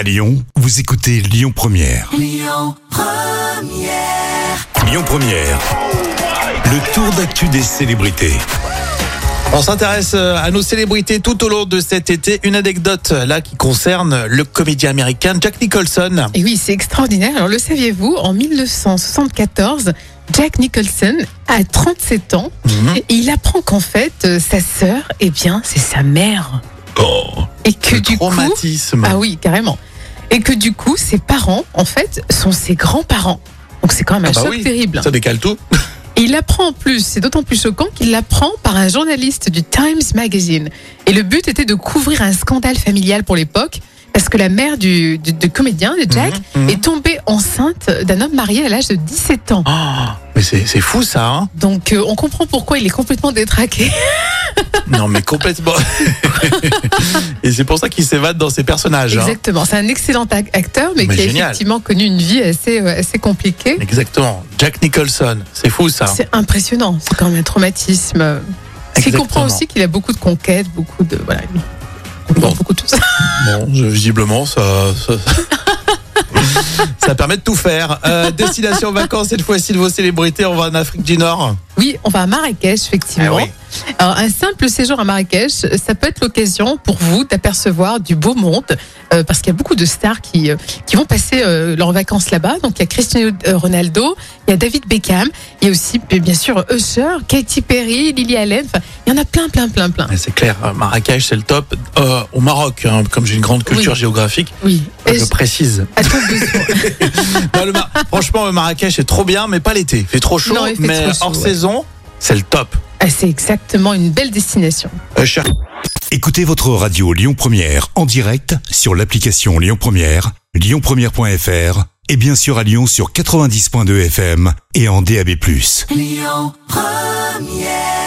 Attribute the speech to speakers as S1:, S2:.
S1: À Lyon, vous écoutez Lyon Première.
S2: Lyon
S1: Première. Le tour d'actu des célébrités.
S3: On s'intéresse euh, à nos célébrités tout au long de cet été. Une anecdote là qui concerne le comédien américain Jack Nicholson.
S4: Et oui, c'est extraordinaire. Alors, le saviez-vous, en 1974, Jack Nicholson a 37 ans
S3: Mhm.
S4: et il apprend qu'en fait, euh, sa sœur, eh bien, c'est sa mère.
S3: Oh,
S4: Et que
S3: le
S4: du coup.
S3: traumatisme.
S4: Ah oui, carrément. Et que du coup, ses parents, en fait, sont ses grands-parents. Donc, c'est quand même un
S3: Ah bah
S4: choc
S3: oui.
S4: terrible.
S3: Ça décale tout.
S4: Et il l'apprend en plus, c'est d'autant plus choquant qu'il l'apprend par un journaliste du Times Magazine. Et le but était de couvrir un scandale familial pour l'époque, parce que la mère du, du- du comédien, de Jack,
S3: Mhm, mhm.
S4: est tombée enceinte d'un homme marié à l'âge de 17 ans.
S3: Oh, mais c'est c'est fou ça. Hein
S4: Donc euh, on comprend pourquoi il est complètement détraqué.
S3: non mais complètement. Et c'est pour ça qu'il s'évade dans ses personnages. hein.
S4: Exactement, c'est un excellent ac- acteur, mais,
S3: Mais
S4: qui a effectivement connu une vie assez, euh, assez compliquée.
S3: Exactement. Jack Nicholson. C'est fou ça.
S4: C'est impressionnant, c'est quand même un traumatisme.
S3: Exactement.
S4: comprend aussi qu'il a beaucoup de conquêtes, beaucoup de... Voilà, il
S3: Bon.
S4: beaucoup de tout ça.
S3: Bon, visiblement, ça. ça... ça permet de tout faire. Euh, destination vacances, cette fois-ci de vos célébrités, on va en Afrique du Nord.
S4: Oui, on va à Marrakech, effectivement.
S3: Ah oui.
S4: Alors, un simple séjour à Marrakech, ça peut être l'occasion pour vous d'apercevoir du beau monde, euh, parce qu'il y a beaucoup de stars qui, euh, qui vont passer euh, leurs vacances là-bas. Donc, il y a Cristiano Ronaldo, il y a David Beckham, il y a aussi, bien sûr, Usher, Katy Perry, Lily Allen. Enfin, il y en a plein, plein, plein, plein.
S3: C'est clair, Marrakech, c'est le top. Au Maroc, hein, comme j'ai une grande culture
S4: Oui.
S3: géographique,
S4: Oui.
S3: Je
S4: je-
S3: précise.
S4: à ton besoin.
S3: Non, le Mar- Franchement, le Marrakech est trop bien, mais pas l'été. Il fait trop chaud,
S4: Non, il fait
S3: mais
S4: trop chaud,
S3: hors
S4: ouais.
S3: saison, c'est le top.
S4: Ah, c'est exactement une belle destination.
S3: Euh, cher-
S1: Écoutez votre radio Lyon Première en direct sur l'application Lyon Première, lyonpremière.fr et bien sûr à Lyon sur 90.2 FM et en DAB+.
S2: Lyon Première